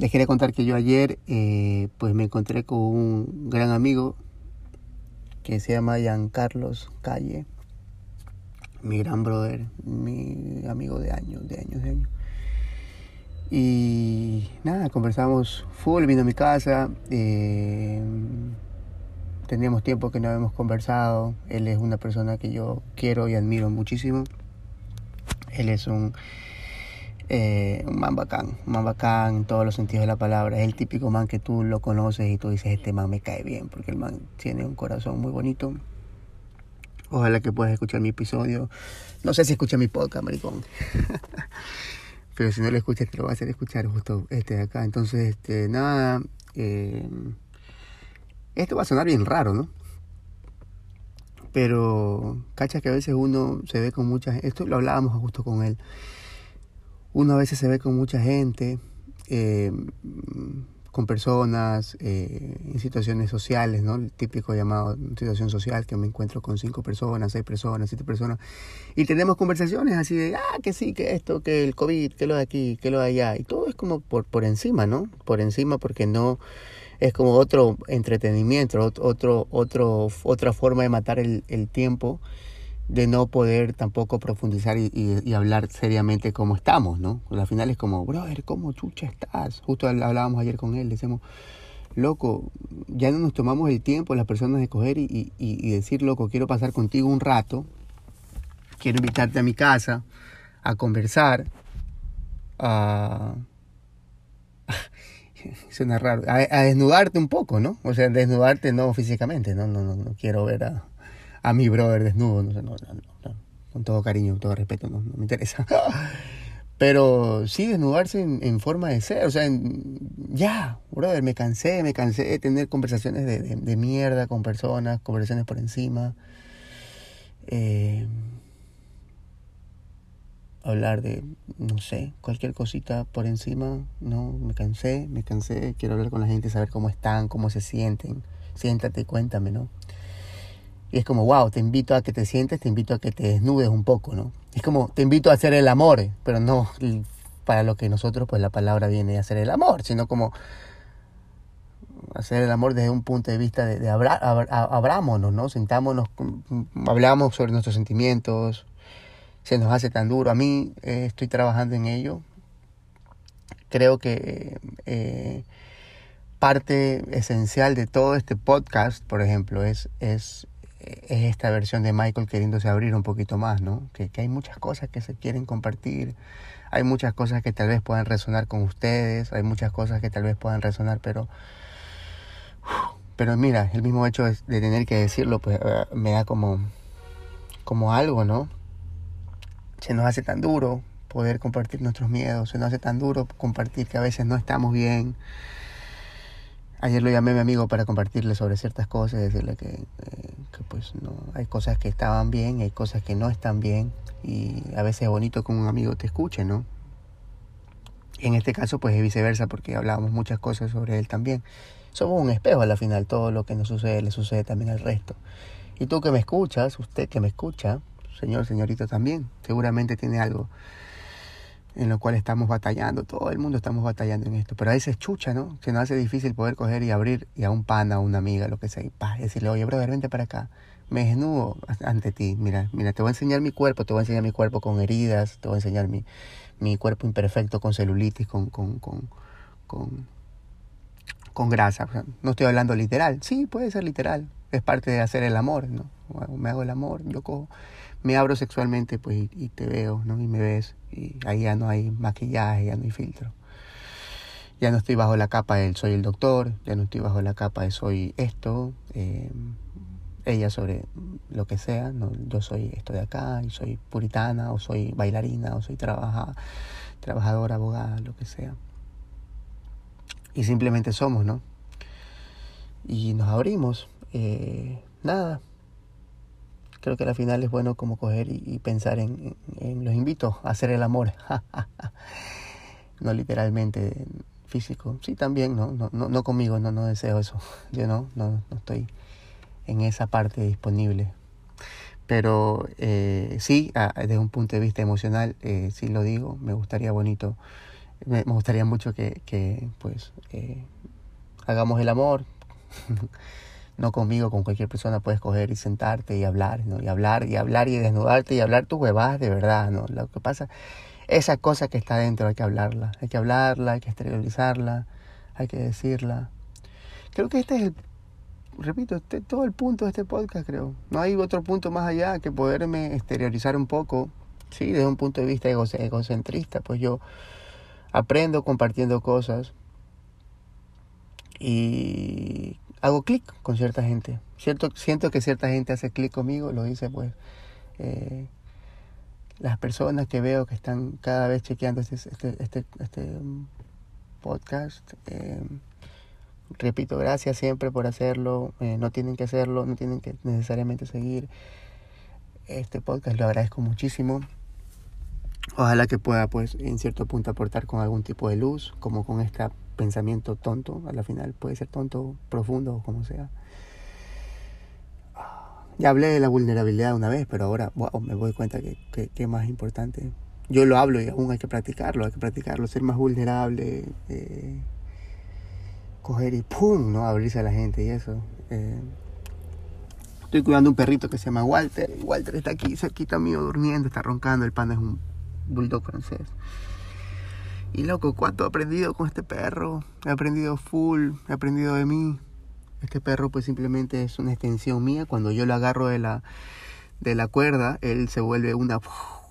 Les quería contar que yo ayer eh, pues me encontré con un gran amigo que se llama Carlos Calle, mi gran brother, mi amigo de años, de años, de años. Y nada, conversamos full, vino a mi casa. Eh, teníamos tiempo que no habíamos conversado. Él es una persona que yo quiero y admiro muchísimo. Él es un eh, un man bacán, un man bacán en todos los sentidos de la palabra. Es el típico man que tú lo conoces y tú dices, este man me cae bien, porque el man tiene un corazón muy bonito. Ojalá que puedas escuchar mi episodio. No sé si escucha mi podcast, maricón. Pero si no lo escuchas, te lo voy a hacer escuchar justo este de acá. Entonces, este, nada. Eh, esto va a sonar bien raro, ¿no? Pero, cacha que a veces uno se ve con muchas... Esto lo hablábamos justo con él uno a veces se ve con mucha gente, eh, con personas eh, en situaciones sociales, ¿no? El típico llamado situación social, que me encuentro con cinco personas, seis personas, siete personas, y tenemos conversaciones así de, ah, que sí, que esto, que el COVID, que lo de aquí, que lo de allá, y todo es como por, por encima, ¿no? Por encima porque no es como otro entretenimiento, otro, otro, otra forma de matar el, el tiempo de no poder tampoco profundizar y, hablar seriamente cómo estamos, ¿no? Al final es como, brother, ¿cómo chucha estás? Justo hablábamos ayer con él, decimos, loco, ya no nos tomamos el tiempo las personas de coger y, y, decir, loco, quiero pasar contigo un rato, quiero invitarte a mi casa a conversar, a... Suena raro, a, a, desnudarte un poco, ¿no? O sea, desnudarte no físicamente, no, no, no, no quiero ver a a mi brother desnudo, no sé, no, no, con todo cariño, con todo respeto, no, me interesa. Pero sí desnudarse en, forma de ser, o sea, ya, brother, me cansé, me cansé de tener conversaciones de, de, mierda con personas, conversaciones por encima. Eh, hablar de, no sé, cualquier cosita por encima, no, me cansé, me cansé, quiero hablar con la gente, saber cómo están, cómo se sienten, siéntate, cuéntame, ¿no? Y es como, wow, te invito a que te sientes, te invito a que te desnudes un poco, ¿no? Es como, te invito a hacer el amor, pero no para lo que nosotros, pues la palabra viene a hacer el amor, sino como hacer el amor desde un punto de vista de, de abrámonos, ¿no? Sentámonos, hablamos sobre nuestros sentimientos, se nos hace tan duro. A mí eh, estoy trabajando en ello. Creo que eh, parte esencial de todo este podcast, por ejemplo, es es esta versión de Michael queriéndose abrir un poquito más, ¿no? Que, hay muchas cosas que se quieren compartir, hay muchas cosas que tal vez puedan resonar con ustedes, hay muchas cosas que tal vez puedan resonar, pero... Pero mira, el mismo hecho de, tener que decirlo, pues eh, me da como, como algo, ¿no? Se nos hace tan duro poder compartir nuestros miedos, se nos hace tan duro compartir que a veces no estamos bien, Ayer lo llamé a mi amigo para compartirle sobre ciertas cosas, decirle que, eh, que, pues no, hay cosas que estaban bien, hay cosas que no están bien y a veces es bonito que un amigo te escuche, ¿no? En este caso pues es viceversa porque hablábamos muchas cosas sobre él también. Somos un espejo a la final, todo lo que nos sucede le sucede también al resto. Y tú que me escuchas, usted que me escucha, señor, señorito también, seguramente tiene algo en lo cual estamos batallando, todo el mundo estamos batallando en esto, pero a veces chucha, ¿no? Se nos hace difícil poder coger y abrir y a un pana, a una amiga, lo que sea, y pa, decirle, oye, brother, vente para acá, me desnudo ante ti, mira, mira, te voy a enseñar mi cuerpo, te voy a enseñar mi cuerpo con heridas, te voy a enseñar mi, mi cuerpo imperfecto con celulitis, con, con, con, con, con grasa, no estoy hablando literal, sí, puede ser literal, es parte de hacer el amor, ¿no? Me hago el amor, yo cojo me abro sexualmente pues y, te veo, ¿no? Y me ves y ahí ya no hay maquillaje, ya no hay filtro. Ya no estoy bajo la capa de soy el doctor, ya no estoy bajo la capa de soy esto, eh, ella sobre lo que sea, ¿no? yo soy esto de acá, y soy puritana, o soy bailarina, o soy trabaja, trabajadora, abogada, lo que sea. y simplemente somos, ¿no? Y nos abrimos. Eh, nada. Creo que al final es bueno como coger y, pensar en, los invito a hacer el amor. no literalmente físico. Sí, también, ¿no? No, no, no conmigo, no, no deseo eso. Yo no, no, no estoy en esa parte disponible. Pero eh, sí, desde un punto de vista emocional, eh, sí lo digo, me gustaría bonito, me, gustaría mucho que, que pues, eh, hagamos el amor. no conmigo, con cualquier persona puedes coger y sentarte y hablar, ¿no? Y hablar, y hablar y desnudarte y hablar tus huevadas de verdad, ¿no? Lo que pasa, esa cosa que está dentro hay que hablarla, hay que hablarla, hay que exteriorizarla, hay que decirla. Creo que este es el, repito, este, todo el punto de este podcast, creo. No hay otro punto más allá que poderme exteriorizar un poco, sí, desde un punto de vista egocentrista, pues yo aprendo compartiendo cosas y hago clic con cierta gente. Cierto, siento que cierta gente hace clic conmigo, lo dice pues eh, las personas que veo que están cada vez chequeando este, este, este, este podcast. Eh, repito, gracias siempre por hacerlo. Eh, no tienen que hacerlo, no tienen que necesariamente seguir este podcast. Lo agradezco muchísimo. Ojalá que pueda, pues, en cierto punto aportar con algún tipo de luz, como con este pensamiento tonto. A la final puede ser tonto, profundo o como sea. Ya hablé de la vulnerabilidad una vez, pero ahora me doy cuenta que, es más importante. Yo lo hablo y aún hay que practicarlo, hay que practicarlo, ser más vulnerable, eh, coger y ¡pum! ¿no? abrirse a la gente y eso. Eh, estoy cuidando un perrito que se llama Walter. Walter está aquí cerquita mío durmiendo, está roncando. El pan es un bulldog francés. Y loco, ¿cuánto he aprendido con este perro? He aprendido full, he aprendido de mí. Este perro pues simplemente es una extensión mía. Cuando yo lo agarro de la, de la cuerda, él se vuelve una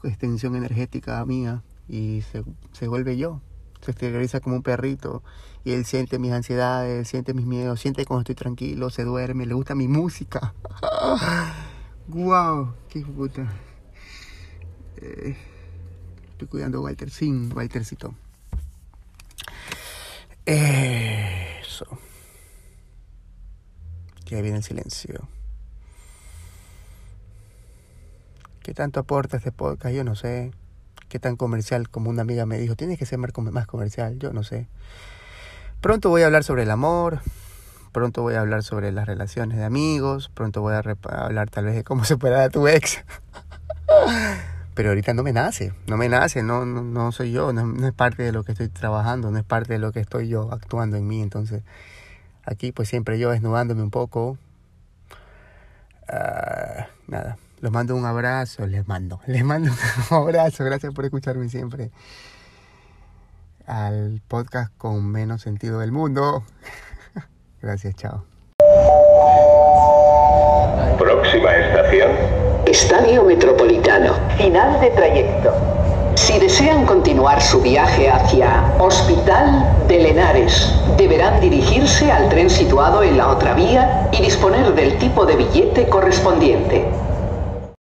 extensión energética mía y se, se vuelve yo. Se exterioriza como un perrito y él siente mis ansiedades, siente mis miedos, siente cuando estoy tranquilo, se duerme, le gusta mi música. ¡Guau! ¡Qué puta! Eh, estoy cuidando a Walter sin Waltercito. Eso. Que viene el silencio. ¿Qué tanto aporta este podcast? Yo no sé. ¿Qué tan comercial? Como una amiga me dijo, tienes que ser más comercial. Yo no sé. Pronto voy a hablar sobre el amor. Pronto voy a hablar sobre las relaciones de amigos. Pronto voy a hablar tal vez de cómo superar a tu ex. Pero ahorita no me nace, no me nace, no, no, soy yo, no, es parte de lo que estoy trabajando, no es parte de lo que estoy yo actuando en mí, entonces aquí pues siempre yo desnudándome un poco. Ah, nada, los mando un abrazo, les mando, les mando un abrazo, gracias por escucharme siempre al podcast con menos sentido del mundo. gracias, chao. Próxima estación. Estadio Metropolitano. Final de trayecto. Si desean continuar su viaje hacia Hospital de Lenares, deberán dirigirse al tren situado en la otra vía y disponer del tipo de billete correspondiente.